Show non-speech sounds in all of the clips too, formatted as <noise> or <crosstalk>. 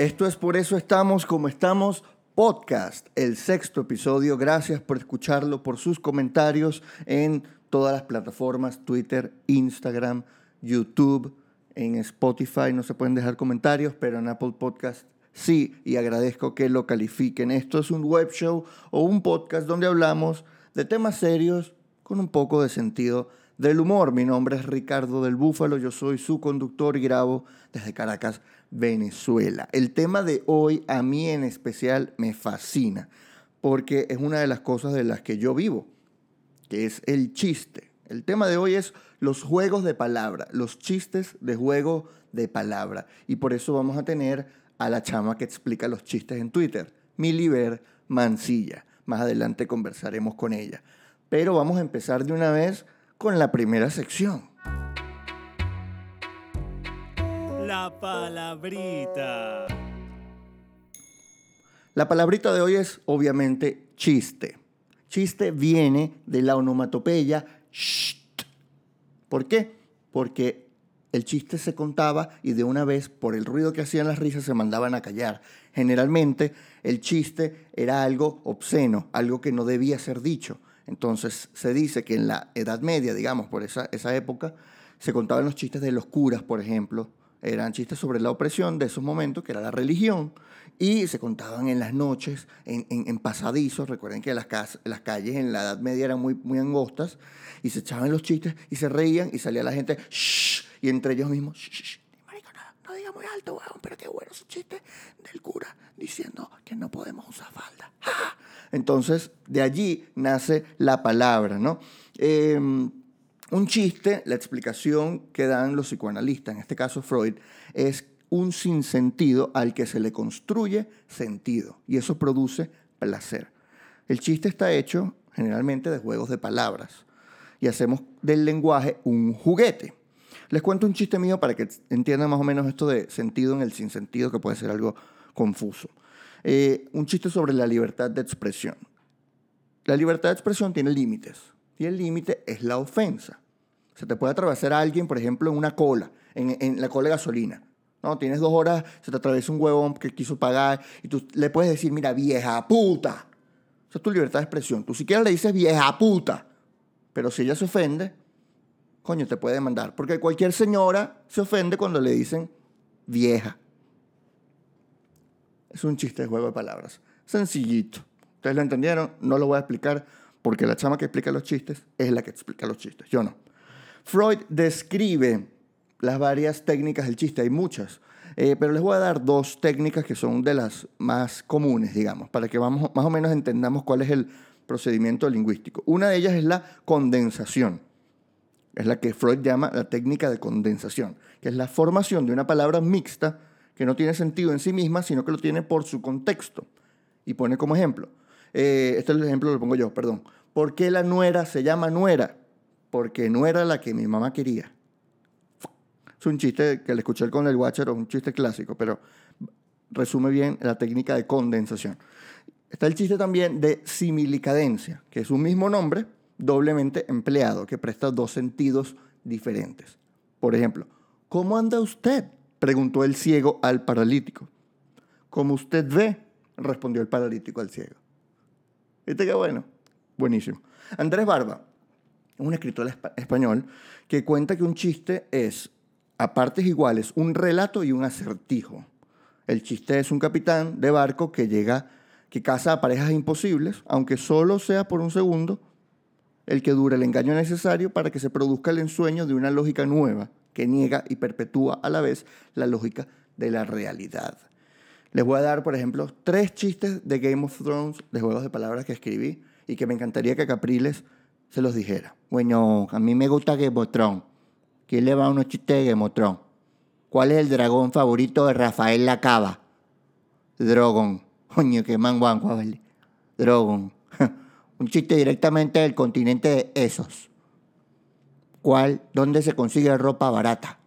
Esto es por eso estamos como estamos podcast, el sexto episodio. Gracias por escucharlo, por sus comentarios en todas las plataformas, Twitter, Instagram, YouTube, en Spotify no se pueden dejar comentarios, pero en Apple Podcast sí, y agradezco que lo califiquen. Esto es un web show o un podcast donde hablamos de temas serios con un poco de sentido del humor. Mi nombre es Ricardo del Búfalo, yo soy su conductor y grabo desde Caracas, Venezuela. El tema de hoy a mí en especial me fascina porque es una de las cosas de las que yo vivo, que es el chiste. El tema de hoy es los juegos de palabra, los chistes de juego de palabra. Y por eso vamos a tener a la chama que explica los chistes en Twitter, Miliver Mancilla. Más adelante conversaremos con ella. Pero vamos a empezar de una vez con la primera sección. La palabrita. La palabrita de hoy es obviamente chiste. Chiste viene de la onomatopeya sht. ¿Por qué? Porque el chiste se contaba y de una vez, por el ruido que hacían las risas, se mandaban a callar. Generalmente, el chiste era algo obsceno, algo que no debía ser dicho. Entonces, se dice que en la Edad Media, digamos, por esa, esa época, se contaban los chistes de los curas, por ejemplo. Eran chistes sobre la opresión de esos momentos, que era la religión, y se contaban en las noches, en, en, pasadizos. Recuerden que las, las calles en la Edad Media eran muy, muy angostas, y se echaban los chistes y se reían, y salía la gente, ¡shh! y entre ellos mismos, shh, marico, no, diga muy alto, weón, pero qué bueno ese chiste del cura diciendo que no podemos usar falda. Entonces, de allí nace la palabra, ¿no? Eh, un chiste, la explicación que dan los psicoanalistas, en este caso Freud, es un sinsentido al que se le construye sentido y eso produce placer. El chiste está hecho generalmente de juegos de palabras y hacemos del lenguaje un juguete. Les cuento un chiste mío para que entiendan más o menos esto de sentido en el sinsentido, que puede ser algo confuso. Eh, un chiste sobre la libertad de expresión. La libertad de expresión tiene límites y el límite es la ofensa. Se te puede atravesar a alguien, por ejemplo, en una cola, en, en la cola de gasolina. No, tienes dos horas, se te atraviesa un huevón que quiso pagar y tú le puedes decir, mira, vieja puta. Esa es tu libertad de expresión. Tú siquiera le dices vieja puta. Pero si ella se ofende, coño, te puede demandar. Porque cualquier señora se ofende cuando le dicen vieja. Es un chiste de juego de palabras. Sencillito. ¿Ustedes lo entendieron? No lo voy a explicar porque la chama que explica los chistes es la que explica los chistes. Yo no. Freud describe las varias técnicas del chiste, hay muchas, eh, pero les voy a dar dos técnicas que son de las más comunes, digamos, para que vamos, más o menos entendamos cuál es el procedimiento lingüístico. Una de ellas es la condensación, es la que Freud llama la técnica de condensación, que es la formación de una palabra mixta que no tiene sentido en sí misma, sino que lo tiene por su contexto. Y pone como ejemplo, eh, este ejemplo, lo pongo yo, perdón. ¿Por qué la nuera se llama nuera? Porque no era la que mi mamá quería. Es un chiste que le escuché con el Watcher, un chiste clásico, pero resume bien la técnica de condensación. Está el chiste también de similicadencia, que es un mismo nombre doblemente empleado, que presta dos sentidos diferentes. Por ejemplo, ¿cómo anda usted? preguntó el ciego al paralítico. Como usted ve, respondió el paralítico al ciego. ¿Viste qué bueno? Buenísimo. Andrés Barba, un escritor español, que cuenta que un chiste es, a partes iguales, un relato y un acertijo. El chiste es un capitán de barco que llega, que caza a parejas imposibles, aunque solo sea por un segundo, el que dura el engaño necesario para que se produzca el ensueño de una lógica nueva que niega y perpetúa a la vez la lógica de la realidad. Les voy a dar, por ejemplo, tres chistes de Game of Thrones, de juegos de palabras que escribí y que me encantaría que Capriles se los dijera. Bueno, a mí me gusta Game of Thrones. ¿Quién le va a unos chistes de Game of Thrones? ¿Cuál es el dragón favorito de Rafael Lacaba? Drogon. Coño, qué manguanco, ¿vale? Drogon. <laughs> Un chiste directamente del continente de esos. ¿Cuál? ¿Dónde se consigue ropa barata?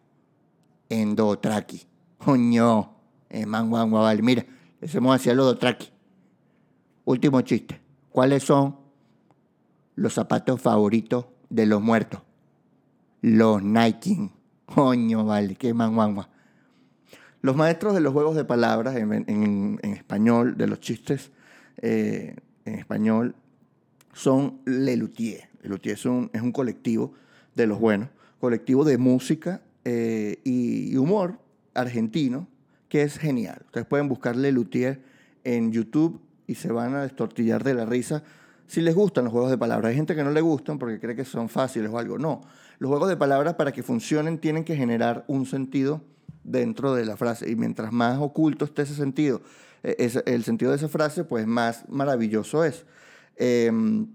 En Dotraki. Coño, en manguango, vale. Mira, hacemos hacia los Dotraki. Último chiste. ¿Cuáles son los zapatos favoritos de los muertos? Los Nike. Coño, vale, qué manguangua. Los maestros de los juegos de palabras en, español, de los chistes eh, en español, son Lelutier. Lelutier es un, es un colectivo de los buenos, colectivo de música eh, y humor argentino, que es genial. Ustedes pueden buscar Lelutier en YouTube y se van a destortillar de la risa si les gustan los juegos de palabras. Hay gente que no le gustan porque cree que son fáciles o algo. No, los juegos de palabras para que funcionen tienen que generar un sentido dentro de la frase y mientras más oculto esté ese sentido, eh, el sentido de esa frase, pues más maravilloso es. Em,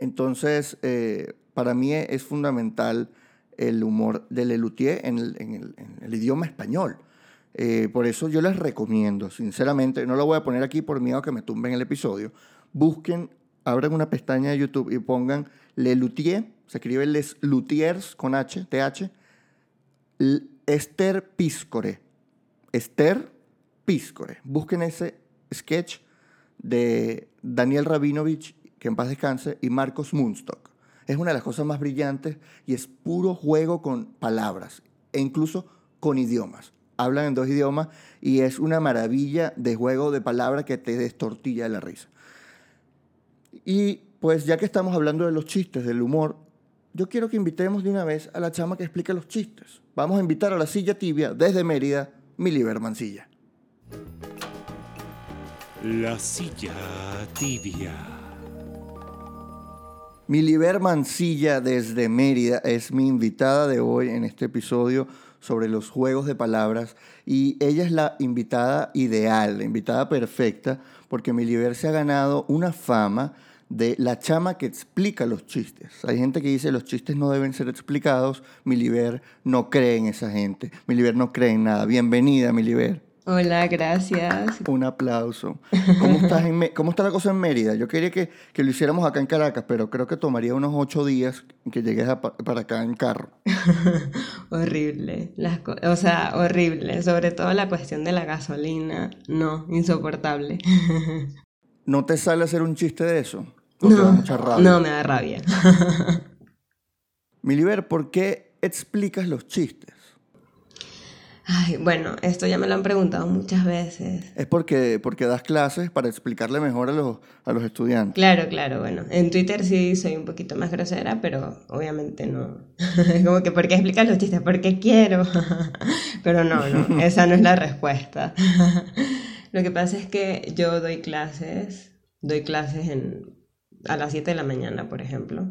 entonces, eh, para mí es, fundamental el humor de Lelutier en el, en el- en el idioma español. Eh, por eso yo les recomiendo, sinceramente, no lo voy a poner aquí por miedo a que me tumben el episodio. Busquen, abran una pestaña de YouTube y pongan Lelutier, se escribe Les Lutiers con H, TH, Esther Piscore. Esther Piscore. Busquen ese sketch de Daniel Rabinovich, que en paz descanse, y Marcos Munstock. Es una de las cosas más brillantes y es puro juego con palabras e incluso con idiomas. Hablan en dos idiomas y es una maravilla de juego de palabras que te destortilla de la risa. Y pues ya que estamos hablando de los chistes, del humor, yo quiero que invitemos de una vez a la chama que explica los chistes. Vamos a invitar a la silla tibia desde Mérida, Miliber Mancilla. La silla tibia. Miliber Mancilla desde Mérida es mi invitada de hoy en este episodio sobre los juegos de palabras y ella es la invitada ideal, la invitada perfecta, porque Miliber se ha ganado una fama de la chama que explica los chistes. Hay gente que dice los chistes no deben ser explicados, Miliber no cree en esa gente, Miliber no cree en nada. Bienvenida, Miliber. Hola, gracias. Un aplauso. ¿Cómo, estás en ¿Cómo está la cosa en Mérida? Yo quería que, que lo hiciéramos acá en Caracas, pero creo que tomaría unos ocho días que llegues a pa- para acá en carro. <laughs> horrible. Las o sea, horrible. Sobre todo la cuestión de la gasolina. No, insoportable. <laughs> ¿No te sale hacer un chiste de eso? ¿O te da No, mucha rabia? no me da rabia. <laughs> Miliber, ¿por qué explicas los chistes? Ay, bueno, esto ya me lo han preguntado muchas veces. Es porque, porque das clases para explicarle mejor a los, a los estudiantes. Claro, claro, bueno. En Twitter sí soy un poquito más grosera, pero obviamente no. <laughs> Es como que, ¿por qué explicas los chistes? Porque quiero. <laughs> Pero no, no, <laughs> esa no es la respuesta. Lo que pasa es que yo doy clases, doy clases en, a las 7 de la mañana, por ejemplo.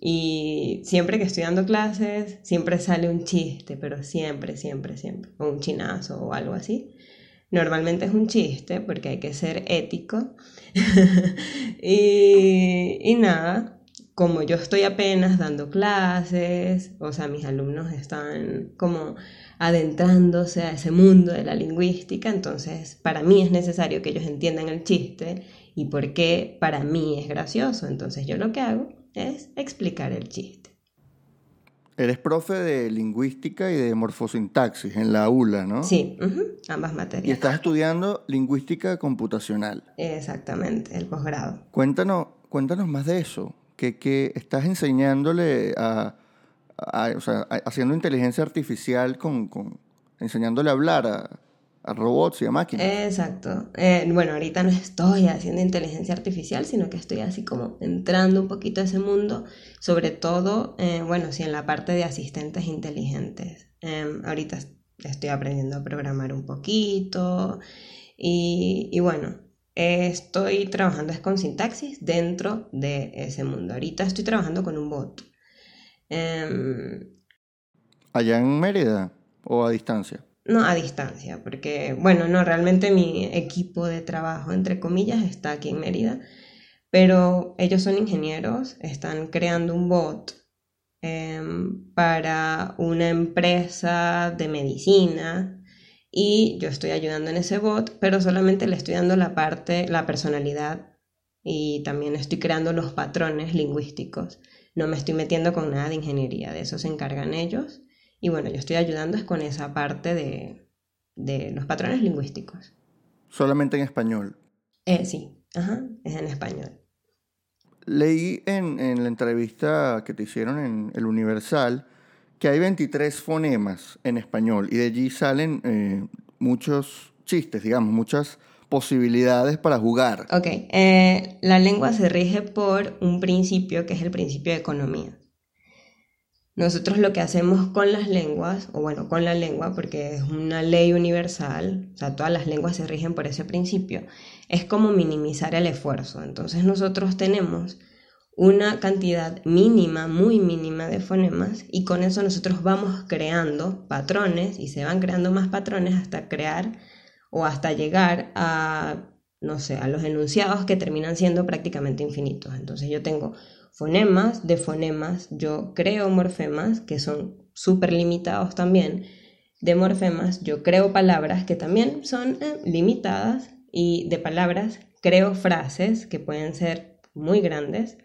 Y siempre que estoy dando clases, siempre sale un chiste, pero siempre, siempre, siempre. O un chinazo o algo así. Normalmente es un chiste porque hay que ser ético. <laughs> y, y nada, como yo estoy apenas dando clases, o sea, mis alumnos están como adentrándose a ese mundo de la lingüística, entonces para mí es necesario que ellos entiendan el chiste y por qué para mí es gracioso. Entonces yo lo que hago es explicar el chiste. Eres profe de lingüística y de morfosintaxis en la ULA, ¿no? Sí, ambas Y materias. estás estudiando lingüística computacional. Exactamente, el posgrado. Cuéntanos, cuéntanos más de eso. Que, que estás enseñándole a, a- o sea, haciendo inteligencia artificial con, con- enseñándole a hablar a, a robots y a máquinas. Exacto. Eh, bueno, ahorita no estoy haciendo inteligencia artificial, sino que estoy así como entrando un poquito a ese mundo, sobre todo, eh, bueno, sí, en la parte de asistentes inteligentes. Em, ahorita es- estoy aprendiendo a programar un poquito y, y bueno, estoy trabajando es con sintaxis dentro de ese mundo. Ahorita estoy trabajando con un bot. Em, Allá en Mérida o a distancia. No, a distancia, porque, bueno, no, realmente mi equipo de trabajo, entre comillas, está aquí en Mérida, pero ellos son ingenieros, están creando un bot em, para una empresa de medicina y yo estoy ayudando en ese bot, pero solamente le estoy dando la parte, la personalidad y también estoy creando los patrones lingüísticos. No me estoy metiendo con nada de ingeniería, de eso se encargan ellos. Y bueno, yo estoy ayudando es con esa parte de, de los patrones lingüísticos. Solamente en español. Eh, sí, ajá, es en español. Leí en, en la entrevista que te hicieron en El Universal que hay 23 fonemas en español y de allí salen eh, muchos chistes, digamos, muchas posibilidades para jugar. Ok, eh, la lengua se rige por un principio que es el principio de economía. Nosotros lo que hacemos con las lenguas, o bueno, con la lengua, porque es una ley universal, o sea, todas las lenguas se rigen por ese principio, es como minimizar el esfuerzo. Entonces nosotros tenemos una cantidad mínima, muy mínima de fonemas y con eso nosotros vamos creando patrones y se van creando más patrones hasta crear o hasta llegar a, no sé, a los enunciados que terminan siendo prácticamente infinitos. Entonces yo tengo fonemas de fonemas, yo creo morfemas que son súper limitados también. De morfemas yo creo palabras que también son eh, limitadas y de palabras creo frases que pueden ser muy grandes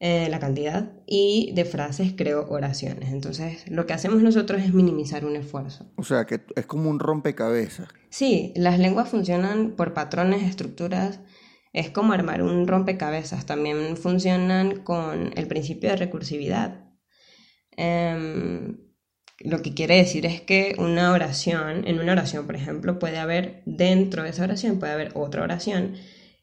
eh, la cantidad y de frases creo oraciones. Entonces, lo que hacemos nosotros es minimizar un esfuerzo. O sea, que es como un rompecabezas. Sí, las lenguas funcionan por patrones, estructuras. Es como armar un rompecabezas. También funcionan con el principio de recursividad. Em, lo que quiere decir es que una oración, en una oración, por ejemplo, puede haber dentro de esa oración, puede haber otra oración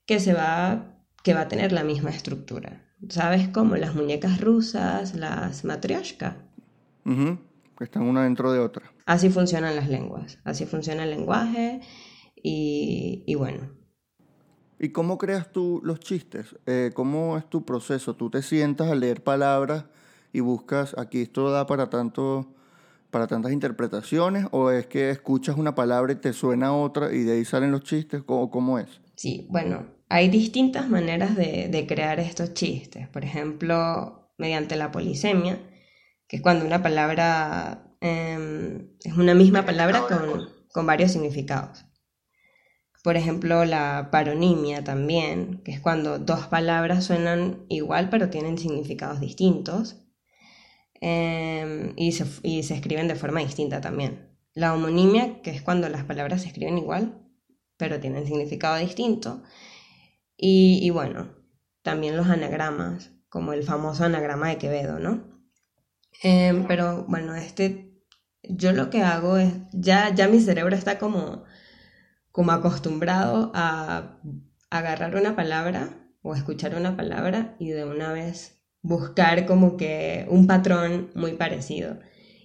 que se va, que va a tener la misma estructura. ¿sabes? Como las muñecas rusas, las matryoshka. que están una dentro de otra. Así funcionan las lenguas, así funciona el lenguaje y, y bueno. ¿Y cómo creas tú los chistes? Eh, ¿Cómo es tu proceso? ¿Tú te sientas a leer palabras y buscas, aquí esto da para tanto para tantas interpretaciones o es que escuchas una palabra y te suena otra y de ahí salen los chistes? ¿Cómo, cómo es? Sí, bueno, hay distintas maneras de, crear estos chistes. Por ejemplo, mediante la polisemia, que es cuando una palabra em, es una misma palabra con, con varios significados. Por ejemplo, la paronimia también, que es cuando dos palabras suenan igual pero tienen significados distintos em, y, se, y, se, escriben de forma distinta también. La homonimia, que es cuando las palabras se escriben igual pero tienen significado distinto. Y, bueno, también los anagramas, como el famoso anagrama de Quevedo, ¿no? Em, pero bueno, este, yo lo que hago es, ya, ya mi cerebro está como, como acostumbrado a agarrar una palabra o escuchar una palabra y de una vez buscar como que un patrón muy parecido.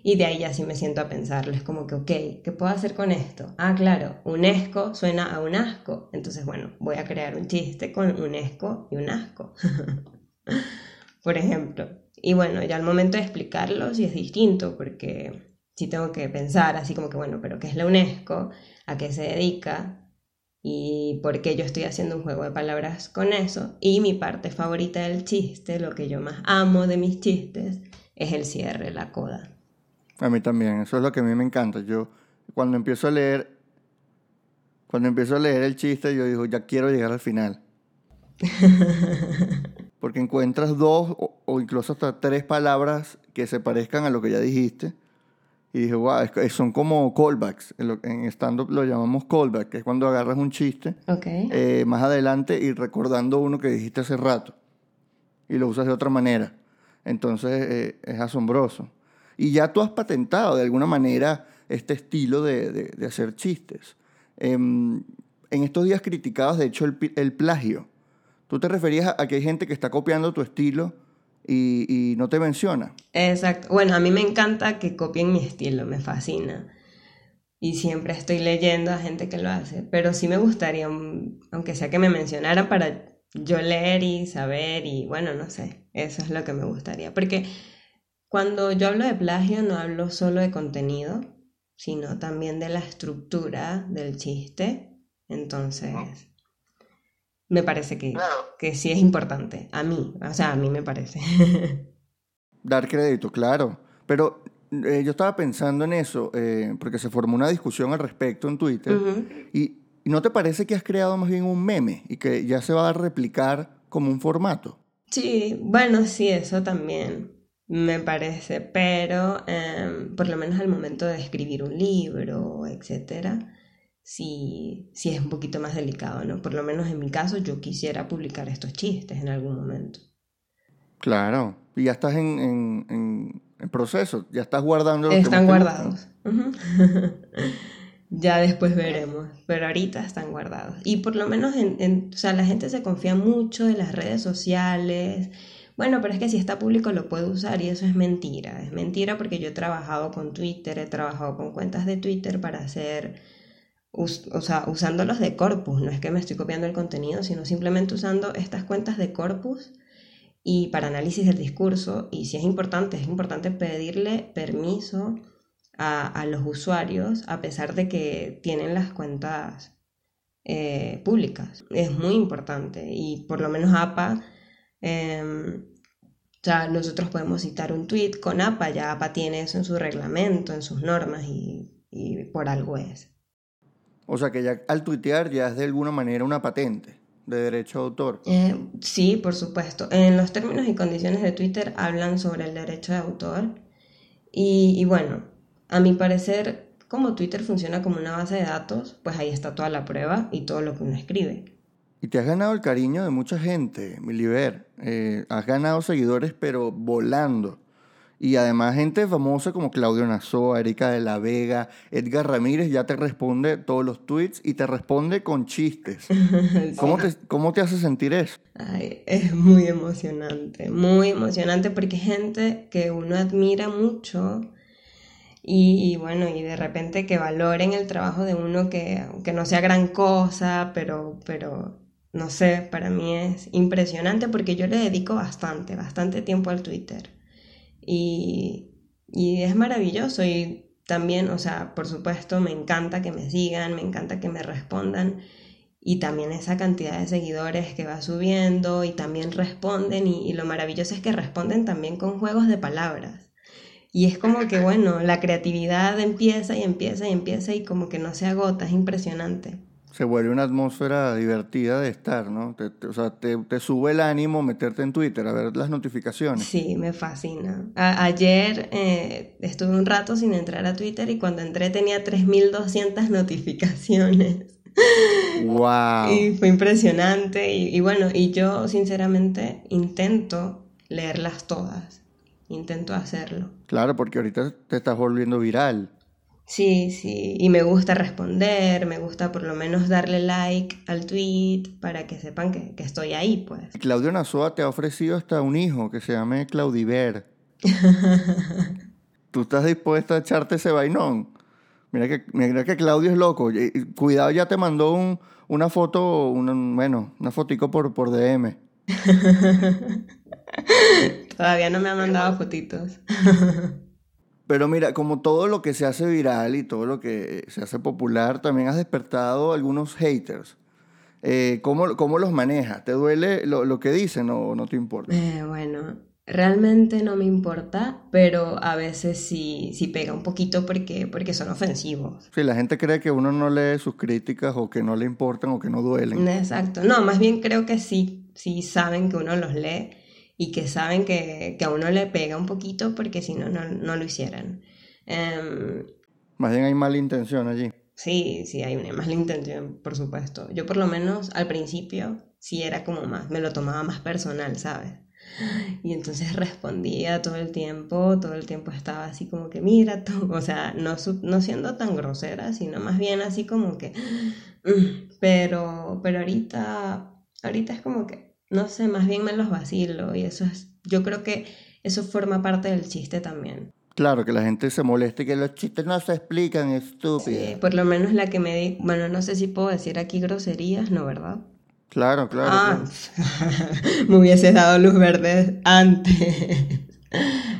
Y de ahí ya sí me siento a pensarlo. Es como que, ok, ¿qué puedo hacer con esto? Ah, claro, UNESCO suena a un asco. Entonces, bueno, voy a crear un chiste con UNESCO y un asco. <laughs> Por ejemplo. Y bueno, ya al momento de explicarlo sí es distinto porque sí tengo que pensar así como que, bueno, pero ¿qué es la UNESCO? ¿A qué se dedica? y por qué yo estoy haciendo un juego de palabras con eso. Y mi parte favorita del chiste, lo que yo más amo de mis chistes, es el cierre, la coda. A mí también, eso es lo que a mí me encanta. Yo cuando empiezo a leer, cuando empiezo a leer el chiste, yo digo, ya quiero llegar al final. <laughs> Porque encuentras dos o, incluso hasta tres palabras que se parezcan a lo que ya dijiste. Y dije, wow, son como callbacks. En, stand-up lo llamamos callback, que es cuando agarras un chiste eh, más adelante y recordando uno que dijiste hace rato. Y lo usas de otra manera. Entonces eh, es asombroso. Y ya tú has patentado de alguna manera este estilo de, hacer chistes. Em, en estos días criticados, de hecho, el, plagio. ¿Tú te referías a, que hay gente que está copiando tu estilo y, no te menciona? Exacto. Bueno, a mí me encanta que copien mi estilo, me fascina. Y siempre estoy leyendo a gente que lo hace. Pero sí me gustaría, aunque sea que me mencionara para yo leer y saber y bueno, no sé. Eso es lo que me gustaría. Porque cuando yo hablo de plagio no hablo solo de contenido, sino también de la estructura del chiste. Entonces, me parece que, que sí es importante. A mí, o sea, a mí me parece. <laughs> Dar crédito, claro. Pero eh, yo estaba pensando en eso, eh, porque se formó una discusión al respecto en Twitter. y, no te parece que has creado más bien un meme y que ya se va a replicar como un formato? Sí, bueno, sí, eso también me parece, pero em, por lo menos al momento de escribir un libro, etcétera, sí, sí es un poquito más delicado, ¿no? Por lo menos en mi caso yo quisiera publicar estos chistes en algún momento. Claro, Y ya estás en, en, en, en proceso, ya estás guardando los Están guardados. <laughs> Ya después veremos, pero ahorita están guardados. Y por lo menos, en, en- o sea, la gente se confía mucho en las redes sociales. Bueno, pero es que si está público lo puede usar y eso es mentira. Es mentira porque yo he trabajado con Twitter, he trabajado con cuentas de Twitter para hacer, us- o sea, usándolos de corpus. No es que me estoy copiando el contenido, sino simplemente usando estas cuentas de corpus y para análisis del discurso. Y si es importante, es importante pedirle permiso a, a los usuarios a pesar de que tienen las cuentas eh, públicas. Es muy importante y por lo menos APA, em, o sea, nosotros podemos citar un tweet con APA, ya APA tiene eso en su reglamento, en sus normas y, y por algo es. O sea que ya al tuitear ya es de alguna manera una patente de derecho de autor. Eh, sí, por supuesto. En los términos y condiciones de Twitter hablan sobre el derecho de autor. Y, y bueno, a mi parecer, como Twitter funciona como una base de datos, pues ahí está toda la prueba y todo lo que uno escribe. Y te has ganado el cariño de mucha gente, Miliver. Eh, has ganado seguidores, pero volando. Y además gente famosa como Claudio Nazoa, Erika de la Vega, Edgar Ramírez ya te responde todos los tweets y te responde con chistes. <laughs> ¿Cómo te, cómo te hace sentir eso? Ay, es muy emocionante, muy emocionante porque es gente que uno admira mucho y, y bueno, y de repente que valoren el trabajo de uno que aunque no sea gran cosa, pero, pero no sé, para mí es impresionante porque yo le dedico bastante, bastante tiempo al Twitter y, y es maravilloso y también, o sea, por supuesto me encanta que me sigan, me encanta que me respondan y también esa cantidad de seguidores que va subiendo y también responden y, y lo maravilloso es que responden también con juegos de palabras. Y es como que, <laughs> bueno, la creatividad empieza y empieza y empieza y como que no se agota, es impresionante. Se vuelve una atmósfera divertida de estar, ¿no? Te- te- o sea, te, te sube el ánimo meterte en Twitter a ver las notificaciones. Sí, me fascina. A- ayer eh, estuve un rato sin entrar a Twitter y cuando entré tenía 3.200 notificaciones. ¡Wow! <laughs> Y fue impresionante. Y, y bueno, y yo sinceramente intento leerlas todas. Intento hacerlo. Claro, porque ahorita te estás volviendo viral. Sí, sí. Y me gusta responder, me gusta por lo menos darle like al tweet para que sepan que, que estoy ahí, pues. Claudio Nazoa te ha ofrecido hasta un hijo que se llame Claudiver. <laughs> ¿Tú estás dispuesta a echarte ese vainón? Mira que, mira que Claudio es loco. Cuidado, ya te mandó un- una foto, una- bueno, una fotico por, por DM. <laughs> Todavía no me han mandado fotitos. <laughs> Pero mira, como todo lo que se hace viral y todo lo que se hace popular, también has despertado algunos haters. Eh, ¿cómo, ¿Cómo los manejas? ¿Te duele lo, lo que dicen o no te importa? Eh, bueno, realmente no me importa, pero a veces sí, sí pega un poquito porque, porque son ofensivos. Si la gente cree que uno no lee sus críticas o que no le importan o que no duelen. Exacto. No, más bien creo que sí, sí saben que uno los lee y que saben que, que a uno le pega un poquito porque si no, no, no lo hicieran. Em, Más bien hay mala intención allí. sí, sí, hay una mala intención, por supuesto. Yo por lo menos al principio sí era como más, me lo tomaba más personal, ¿sabes? Y entonces respondía todo el tiempo, todo el tiempo estaba así como que, mira tú, <laughs> o sea, no, no siendo tan grosera, sino más bien así como que, "Mm", pero, pero ahorita, ahorita es como que, no sé, más bien me los vacilo y eso es, yo creo que eso forma parte del chiste también. Claro, que la gente se moleste y que los chistes no se explican, estúpida. Sí, por lo menos la que me di, bueno, no sé si puedo decir aquí groserías, ¿no, verdad? Claro, claro. Ah, claro. <laughs> me hubieses dado luz verde antes. <laughs>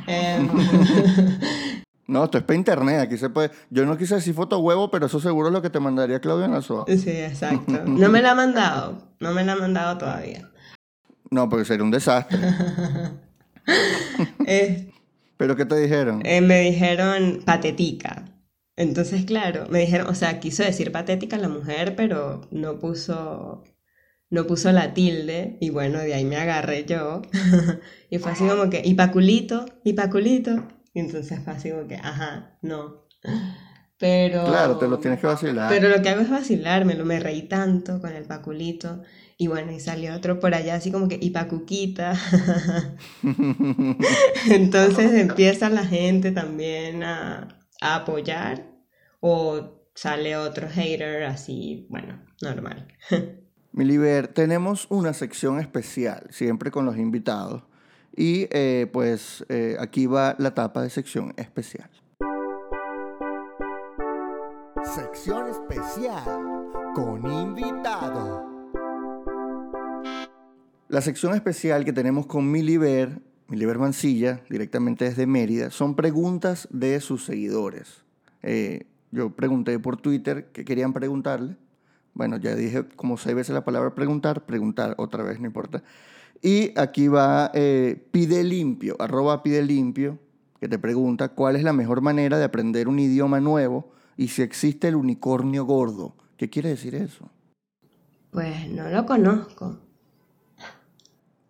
Em, <laughs> No, esto es para internet, aquí se puede... Yo no quise decir foto huevo, pero eso seguro es lo que te mandaría Claudio Nazoa. sí, exacto. No me la ha mandado, no me la ha mandado todavía. No, porque sería un desastre. <laughs> ¿Pero qué te dijeron? eh, me dijeron patética. Entonces, claro, me dijeron, o sea, quiso decir patética la mujer, pero no puso, no puso la tilde, y bueno, de ahí me agarré yo. <laughs> y fue así como que, y paculito, y paculito. Y entonces fue así como que, ajá, no. Pero... Claro, te lo tienes que vacilar. Pero lo que hago es vacilarme, me reí tanto con el paculito. Y bueno, y salió otro por allá así como que Ipacuquita. <laughs> <laughs> Entonces empieza la gente también a, a apoyar o sale otro hater así, bueno, normal. <laughs> Miliver, tenemos una sección especial, siempre con los invitados. Y eh, pues eh, aquí va la tapa de sección especial. Sección especial con invitado. La sección especial que tenemos con Miliver, Miliver Mancilla, directamente desde Mérida, son preguntas de sus seguidores. Eh, yo pregunté por Twitter qué querían preguntarle. Bueno, ya dije como seis veces la palabra preguntar, preguntar otra vez, no importa. Y aquí va eh, Pide Limpio, arroba Pide Limpio, que te pregunta cuál es la mejor manera de aprender un idioma nuevo y si existe el unicornio gordo. ¿Qué quiere decir eso? Pues no lo conozco.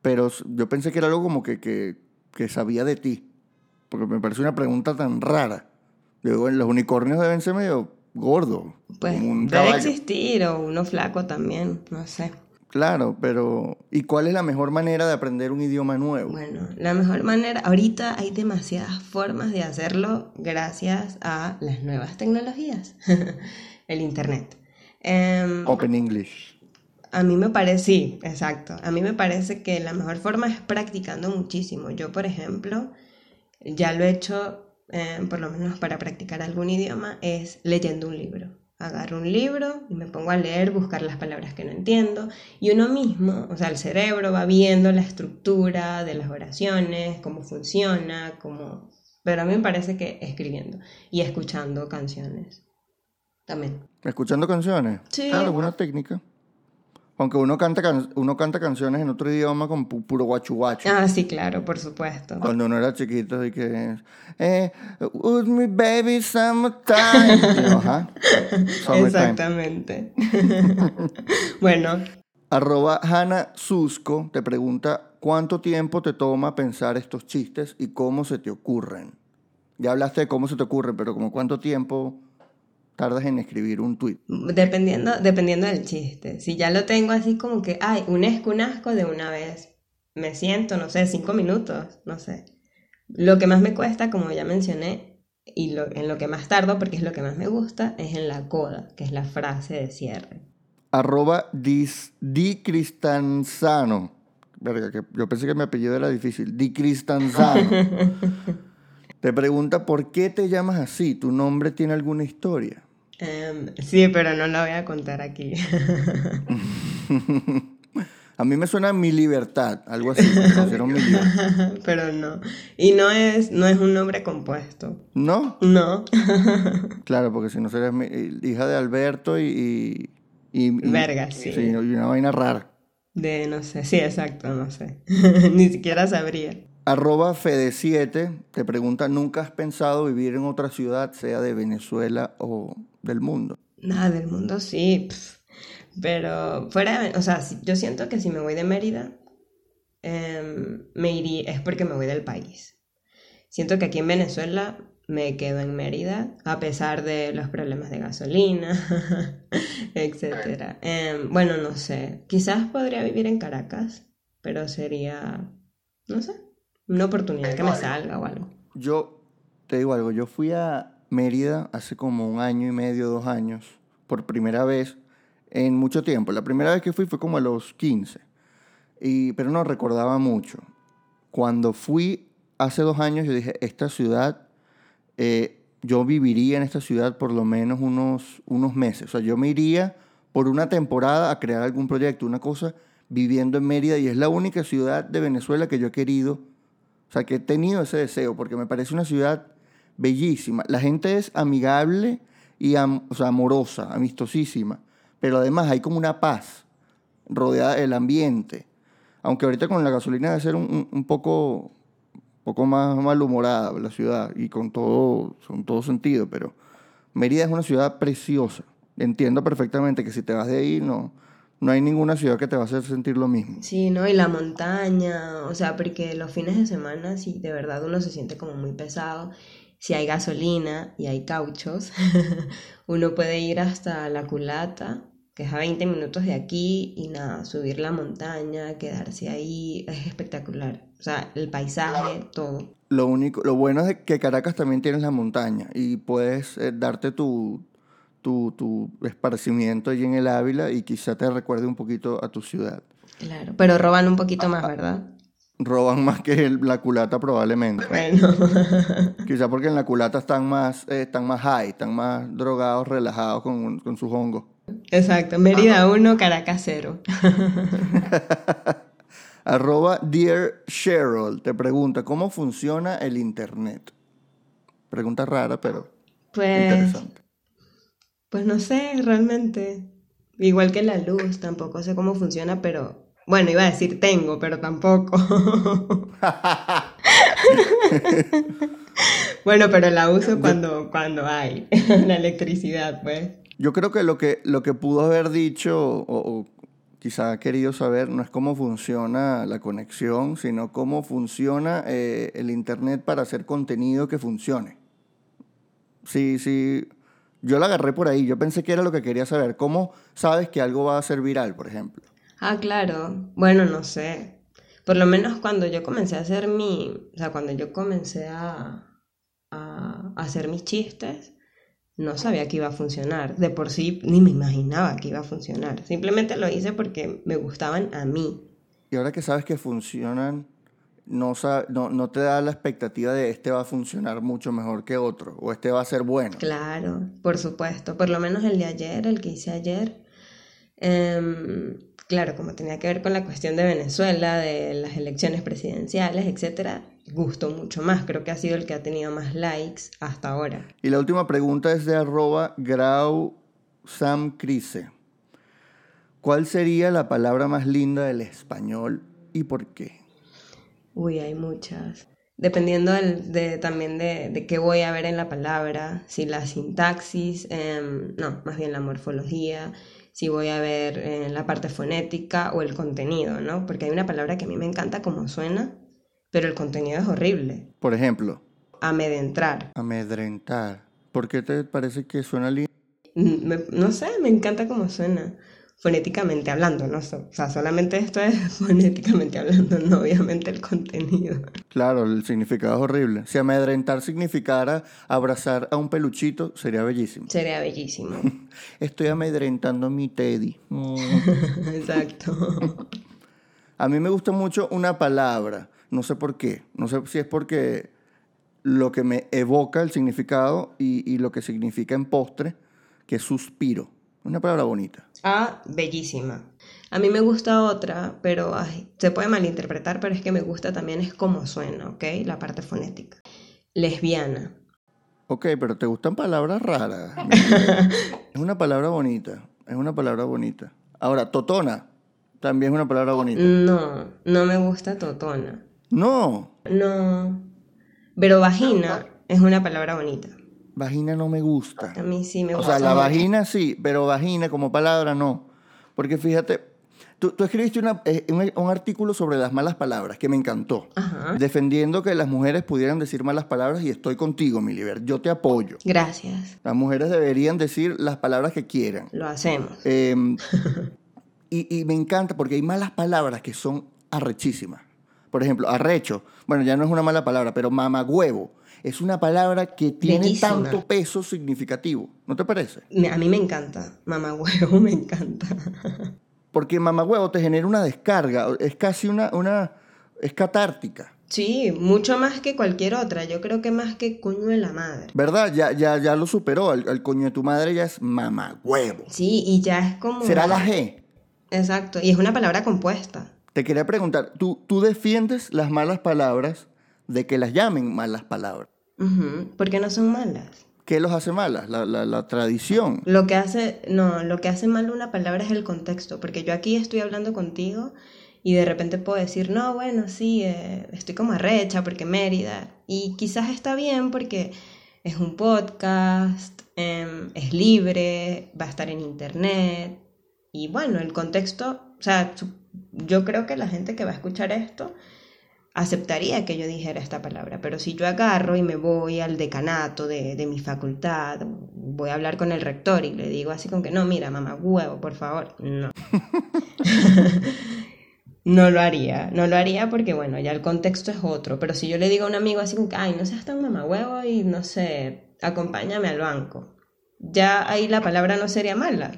Pero yo pensé que era algo como que, que, que sabía de ti, porque me parece una pregunta tan rara. Luego, los unicornios deben ser medio gordos, Pues como un debe caballo. existir o uno flaco también, no sé. Claro, pero ¿y cuál es la mejor manera de aprender un idioma nuevo? Bueno, la mejor manera, ahorita hay demasiadas formas de hacerlo gracias a las nuevas tecnologías, <laughs> el Internet. Em, Open English. A mí me parece, sí, exacto. A mí me parece que la mejor forma es practicando muchísimo. Yo, por ejemplo, ya lo he hecho, eh, por lo menos para practicar algún idioma, es leyendo un libro. Agarro un libro y me pongo a leer, buscar las palabras que no entiendo. Y uno mismo, o sea, el cerebro va viendo la estructura de las oraciones, cómo funciona, cómo... Pero a mí me parece que escribiendo y escuchando canciones también. ¿Escuchando canciones? Sí. Buena técnica. Aunque uno canta, can- uno canta canciones en otro idioma con pu- puro guachu guachu. Ah, sí, claro, por supuesto. Cuando uno era chiquito, así que... Eh, with me baby summertime. Y <laughs> Ajá. Summertime. Exactamente. <laughs> bueno, Arroba Hanna Susco te pregunta cuánto tiempo te toma pensar estos chistes y cómo se te ocurren. Ya hablaste de cómo se te ocurre, pero como cuánto tiempo tardas en escribir un tweet. dependiendo, dependiendo del chiste. Si ya lo tengo así como que, ay, un asco, un asco de una vez. Me siento, no sé, cinco minutos, no sé. Lo que más me cuesta, como ya mencioné, y lo- en lo que más tardo, porque es lo que más me gusta, es en la coda, que es la frase de cierre. Arroba dis, Di Cristanzano. Verga, que yo pensé que mi apellido era difícil. Di Cristanzano. <laughs> te pregunta por qué te llamas así. ¿Tu nombre tiene alguna historia? Em, sí, pero no la voy a contar aquí. <laughs> A mí me suena mi libertad, algo así. me <laughs> pusieron mi libertad. <laughs> pero no. Y no es, no es un nombre compuesto. ¿No? No. Claro, porque si no serías mi- hija de Alberto y... y, y- y- Verga, sí. y una vaina rara. De no sé, sí, exacto, no sé. Ni siquiera sabría. Arroba Fede7 te pregunta, ¿nunca has pensado vivir en otra ciudad, sea de Venezuela o del mundo? Nada del mundo sí, pero fuera, o sea, yo siento que si me voy de Mérida, em, me iría, es porque me voy del país. Siento que aquí en Venezuela me quedo en Mérida, a pesar de los problemas de gasolina, <laughs> etcétera. Em, bueno, no sé, quizás podría vivir en Caracas, pero sería, no sé, una oportunidad que me salga o algo. Yo te digo algo, yo fui a Mérida hace como un año y medio, dos años, por primera vez en mucho tiempo. La primera vez que fui fue como a los 15, y, pero no recordaba mucho. Cuando fui hace dos años, yo dije, esta ciudad, eh, yo viviría en esta ciudad por lo menos unos, unos meses. O sea, yo me iría por una temporada a crear algún proyecto, una cosa, viviendo en Mérida, y es la única ciudad de Venezuela que yo he querido o sea, que he tenido ese deseo porque me parece una ciudad bellísima. La gente es amigable y o sea, amorosa, amistosísima, pero además hay como una paz rodeada del ambiente. Aunque ahorita con la gasolina debe ser un, un- un poco, poco más malhumorada la ciudad y con todo, con todo sentido, pero Mérida es una ciudad preciosa. Entiendo perfectamente que si te vas de ahí no, no hay ninguna ciudad que te va a hacer sentir lo mismo. Sí, ¿no? Y la montaña, o sea, porque los fines de semana, sí, de verdad uno se siente como muy pesado. Si hay gasolina y hay cauchos, <laughs> uno puede ir hasta La Culata, que es a 20 minutos de aquí y nada, subir la montaña, quedarse ahí, es espectacular. O sea, el paisaje, todo. Lo único, lo bueno es que Caracas también tienes la montaña y puedes eh, darte tu, tu, tu esparcimiento allí en el Ávila y quizá te recuerde un poquito a tu ciudad. Claro, pero roban un poquito más, ¿verdad? Roban más que el- la culata probablemente. Bueno, <laughs> Quizá porque en la culata están más, eh, están más high, están más drogados, relajados con, con sus hongos. exacto. Mérida 1, Caracas 0. <laughs> Arroba Dear Cheryl te pregunta, ¿cómo funciona el Internet? Pregunta rara, pero Pues, interesante. Pues no sé, realmente. Igual que la luz, tampoco sé cómo funciona, pero bueno, iba a decir tengo, pero tampoco. <laughs> bueno, pero la uso cuando, cuando hay <laughs> la electricidad, pues. Yo creo que lo que, lo que pudo haber dicho o, o quizá ha querido saber no es cómo funciona la conexión, sino cómo funciona eh, el Internet para hacer contenido que funcione. Sí, sí. Yo la agarré por ahí. Yo pensé que era lo que quería saber. ¿Cómo sabes que algo va a ser viral, por ejemplo? Ah, claro. Bueno, no sé. Por lo menos cuando yo comencé a hacer mi, o sea, cuando yo comencé a, a hacer mis chistes, no sabía que iba a funcionar. De por sí ni me imaginaba que iba a funcionar. Simplemente lo hice porque me gustaban a mí. Y ahora que sabes que funcionan, no, no, no te da la expectativa de este va a funcionar mucho mejor que otro o este va a ser bueno. Claro, por supuesto. Por lo menos el de ayer, el que hice ayer. em, claro, como tenía que ver con la cuestión de Venezuela, de las elecciones presidenciales, etcétera, gustó mucho más. Creo que ha sido el que ha tenido más likes hasta ahora. Y la última pregunta es de arroba grau Sam Crise. ¿Cuál sería la palabra más linda del español y por qué? Uy, hay muchas. Dependiendo del- de, también de, de qué voy a ver en la palabra, si la sintaxis, em, no, más bien la morfología, si voy a ver eh, la parte fonética o el contenido, ¿no? Porque hay una palabra que a mí me encanta como suena, pero el contenido es horrible. Por ejemplo, Amedrentar. amedrentar. ¿Por qué te parece que suena lindo? Mm, no sé, me encanta cómo suena. Fonéticamente hablando, ¿no? O sea, solamente esto es <laughs> fonéticamente hablando, no obviamente el contenido. Claro, el significado es horrible. Si amedrentar significara abrazar a un peluchito, sería bellísimo. Sería bellísimo. <laughs> Estoy amedrentando a mi Teddy. <laughs> Exacto. A mí me gusta mucho una palabra, no sé por qué, no sé si es porque lo que me evoca el significado y, y lo que significa en postre, que es suspiro. Una palabra bonita. Ah, bellísima. A mí me gusta otra, pero ay, se puede malinterpretar, pero es que me gusta también es cómo suena, ¿ok? La parte fonética. Lesbiana. Ok, pero te gustan palabras raras. <laughs> es una palabra bonita, es una palabra bonita. Ahora, totona, también es una palabra bonita. No, no me gusta totona. No, No. Pero vagina es una palabra bonita. Vagina no me gusta. A mí sí me O gusta. sea, la vagina sí, pero vagina como palabra no. Porque fíjate, tú, tú escribiste una- eh, un, un artículo sobre las malas palabras que me encantó. Ajá. Defendiendo que las mujeres pudieran decir malas palabras y estoy contigo, Miliver. Yo te apoyo. Gracias. Las mujeres deberían decir las palabras que quieran. Lo hacemos. Eh, <laughs> y, y me encanta porque hay malas palabras que son arrechísimas. Por ejemplo, arrecho. Bueno, ya no es una mala palabra, pero mamagüevo. Es una palabra que tiene Bellísima. tanto peso significativo. ¿No te parece? A mí me encanta. Mamá huevo me encanta. <laughs> Porque mamagüevo te genera una descarga. Es casi una... una es catártica. Sí, mucho más que cualquier otra. Yo creo que más que coño de la madre. ¿Verdad? Ya, ya, ya lo superó. El, el coño de tu madre ya es mamagüevo. Sí, y ya es como... Será la G. Exacto, y es una palabra compuesta. Te quería preguntar, ¿tú, ¿tú defiendes las malas palabras de que las llamen malas palabras? Ujú, porque no son malas. ¿Qué los hace malas? La, la- la tradición. Lo que hace, no, lo que hace mal una palabra es el contexto, porque yo aquí estoy hablando contigo y de repente puedo decir, no, bueno, sí, eh, estoy como arrecha porque Mérida, y quizás está bien porque es un podcast, em, es libre, va a estar en internet, y bueno, el contexto, o sea, yo creo que la gente que va a escuchar esto aceptaría que yo dijera esta palabra, pero si yo agarro y me voy al decanato de, de mi facultad, voy a hablar con el rector y le digo así como que no, mira, mamá huevo, por favor, no. <laughs> no lo haría, no lo haría porque bueno, ya el contexto es otro, pero si yo le digo a un amigo así como que, ay, no seas tan mamá huevo y no sé, acompáñame al banco, ya ahí la palabra no sería mala.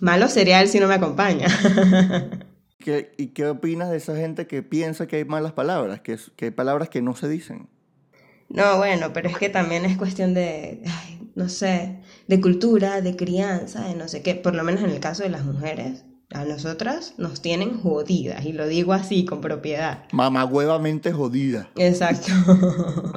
Malo sería él si no me acompaña. <laughs> ¿Qué- ¿Y qué opinas de esa gente que piensa que hay malas palabras, que, es- que hay palabras que no se dicen? No, bueno, pero es que también es cuestión de, ay, no sé, de cultura, de crianza, de no sé qué. Por lo menos en el caso de las mujeres, a nosotras nos tienen jodidas, y lo digo así, con propiedad. Mamagüevamente jodida. Exacto. <laughs>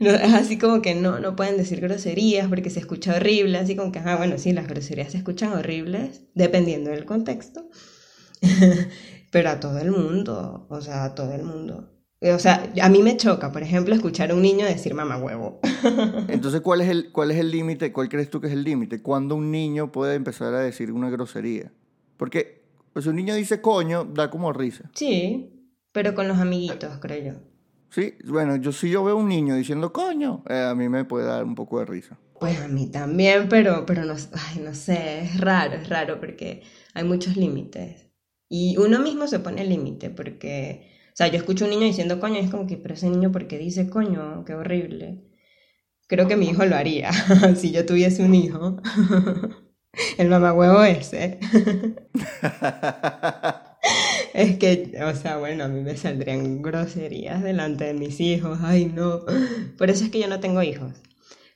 No, es así como que no, no pueden decir groserías porque se escucha horrible, así como que, ah, bueno, sí, las groserías se escuchan horribles, dependiendo del contexto, <laughs> pero a todo el mundo, o sea, a todo el mundo. O sea, a mí me choca, por ejemplo, escuchar a un niño decir mamá huevo. <laughs> Entonces, ¿cuál es el cuál es el límite? ¿Cuál crees tú que es el límite? ¿Cuándo un niño puede empezar a decir una grosería? Porque pues, si un niño dice coño, da como risa. Sí, pero con los amiguitos, creo yo. Sí, bueno, yo si yo veo un niño diciendo coño, eh, a mí me puede dar un poco de risa. Pues a mí también, pero, pero no, ay, no sé, es raro, es raro porque hay muchos límites. Y uno mismo se pone límite porque, o sea, yo escucho a un niño diciendo coño y es como que, pero ese niño, ¿por qué dice coño? Qué horrible. Creo que mi hijo lo haría <laughs> si yo tuviese un hijo. <laughs> El mamagüevo ese. <laughs> Es que, o sea, bueno, a mí me saldrían groserías delante de mis hijos. Ay, no. Por eso es que yo no tengo hijos.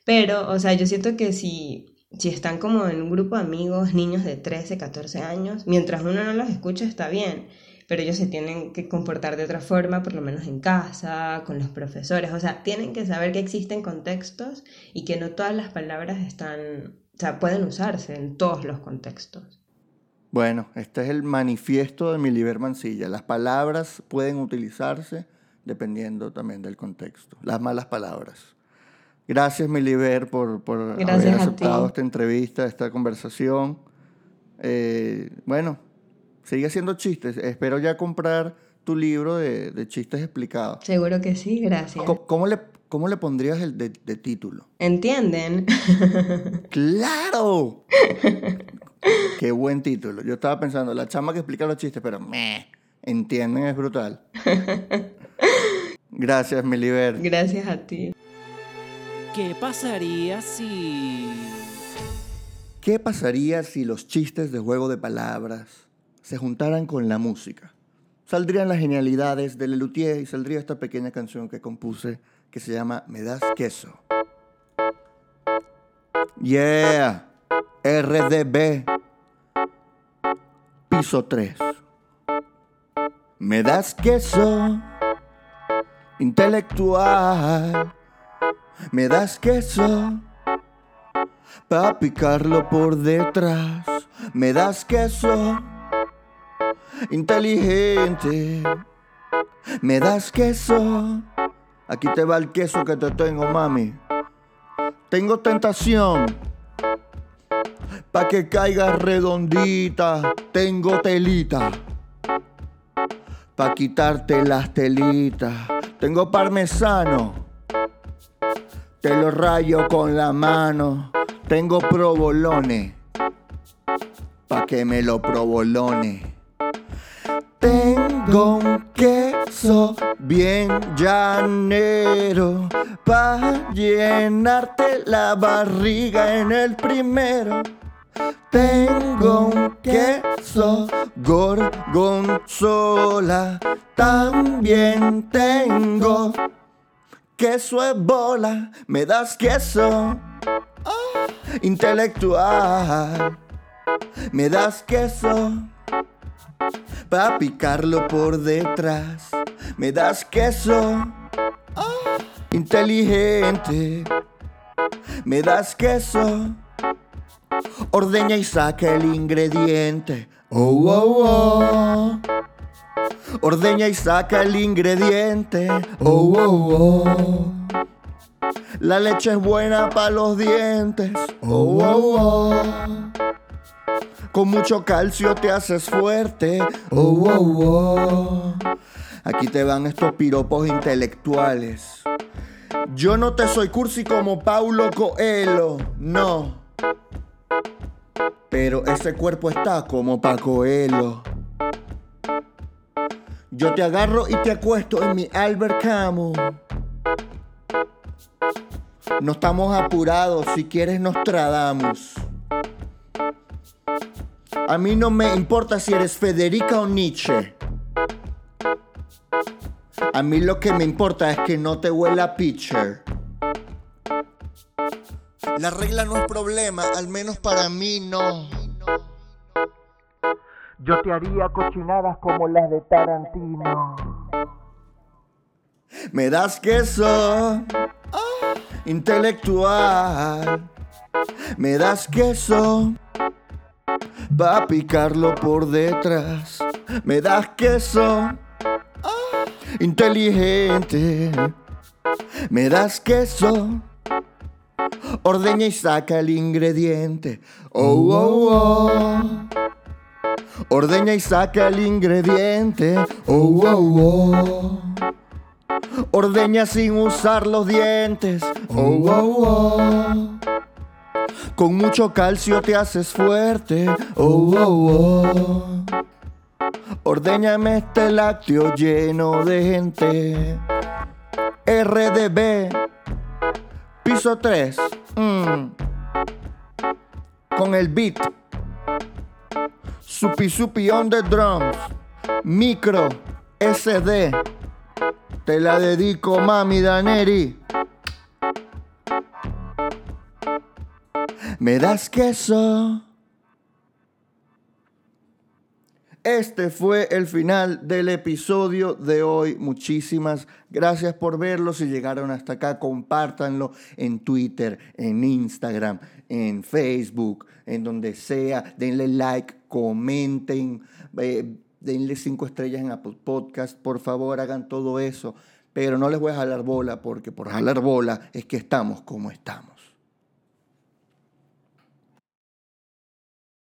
Pero, o sea, yo siento que si, si están como en un grupo de amigos, niños de 13, 14 años, mientras uno no los escucha está bien, pero ellos se tienen que comportar de otra forma, por lo menos en casa, con los profesores, o sea, tienen que saber que existen contextos y que no todas las palabras están, o sea, pueden usarse en todos los contextos. Bueno, este es el manifiesto de Miliber Mancilla. Las palabras pueden utilizarse dependiendo también del contexto. Las malas palabras. Gracias, Miliber, por, por Gracias haber aceptado esta entrevista, esta conversación. Eh, bueno, sigue haciendo chistes. Espero ya comprar tu libro de, de chistes explicados. Seguro que sí, gracias. ¿Cómo, cómo le, cómo le pondrías el de, de título? ¿Entienden? <laughs> ¡Claro! Qué buen título. Yo estaba pensando, la chama que explica los chistes, pero me entienden, es brutal. <laughs> Gracias, Miliber. Gracias a ti. ¿Qué pasaría si... ¿Qué pasaría si los chistes de juego de palabras se juntaran con la música? Saldrían las genialidades de Lelutier y saldría esta pequeña canción que compuse que se llama Me das queso. Yeah, RDB, piso 3. Me das queso, intelectual. Me das queso pa' picarlo por detrás. Me das queso inteligente. Me das queso. Aquí te va el queso que te tengo, mami. Tengo tentación. Pa' que caiga redondita. Tengo telita. Pa' quitarte las telitas. Tengo parmesano. Te lo rayo con la mano. Tengo provolone. Pa' que me lo provolone. Tengo un queso bien llanero. Pa' llenarte la barriga en el primero. Tengo un queso gorgonzola. También tengo queso es bola. Me das queso ah, intelectual. Me das queso pa' picarlo por detrás. Me das queso ah, inteligente. Me das queso. Ordeña y saca el ingrediente. Oh, oh, oh. Ordeña y saca el ingrediente. Oh, oh, oh. La leche es buena para los dientes. Oh, oh, oh. Con mucho calcio te haces fuerte. Oh, oh, oh. Aquí te van estos piropos intelectuales. Yo no te soy cursi como Paulo Coelho, no. Pero ese cuerpo está como pa' Coelho. Yo te agarro y te acuesto en mi Albert. No estamos apurados, si quieres nos tradamos. A mí no me importa si eres Federica o Nietzsche. A mí lo que me importa es que no te huela pitcher. La regla no es problema, al menos para mí no. Yo te haría cochinadas como las de Tarantino. Me das queso ah, intelectual. Me das queso va a picarlo por detrás. Me das queso ah, inteligente. Me das queso. Ordeña y saca el ingrediente. Oh, oh, oh. Ordeña y saca el ingrediente. Oh, oh, oh. Ordeña sin usar los dientes. Oh, oh, oh. Con mucho calcio te haces fuerte. Oh, oh, oh. Ordeñame este lácteo lleno de gente. RDB. Piso 3. Mm. Con el beat. Supi Supi on the drums. Micro SD. Te la dedico, mami Daneri. ¿Me das queso? Este fue el final del episodio de hoy. Muchísimas gracias por verlo. Si llegaron hasta acá, compártanlo en Twitter, en Instagram, en Facebook, en donde sea. Denle like, comenten, eh, denle cinco estrellas en Apple Podcast. Por favor, hagan todo eso. Pero no les voy a jalar bola porque por jalar bola es que estamos como estamos.